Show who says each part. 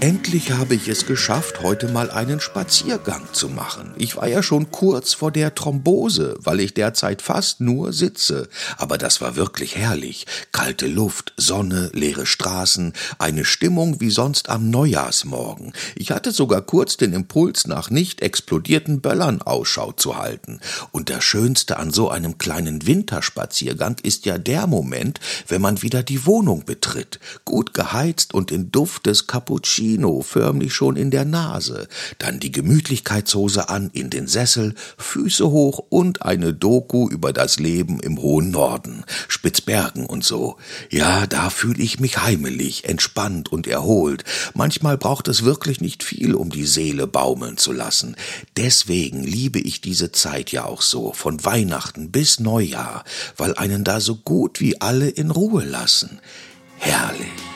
Speaker 1: Endlich habe ich es geschafft, heute mal einen Spaziergang zu machen. Ich war ja schon kurz vor der Thrombose, weil ich derzeit fast nur sitze. Aber das war wirklich herrlich. Kalte Luft, Sonne, leere Straßen, eine Stimmung wie sonst am Neujahrsmorgen. Ich hatte sogar kurz den Impuls, nach nicht explodierten Böllern Ausschau zu halten. Und das Schönste an so einem kleinen Winterspaziergang ist ja der Moment, wenn man wieder die Wohnung betritt. Gut geheizt und in Duft des Cappuccino Kino förmlich schon in der Nase, dann die Gemütlichkeitshose an, in den Sessel, Füße hoch und eine Doku über das Leben im hohen Norden, Spitzbergen und so. Ja, da fühle ich mich heimelig, entspannt und erholt. Manchmal braucht es wirklich nicht viel, um die Seele baumeln zu lassen. Deswegen liebe ich diese Zeit ja auch so, von Weihnachten bis Neujahr, weil einen da so gut wie alle in Ruhe lassen. Herrlich.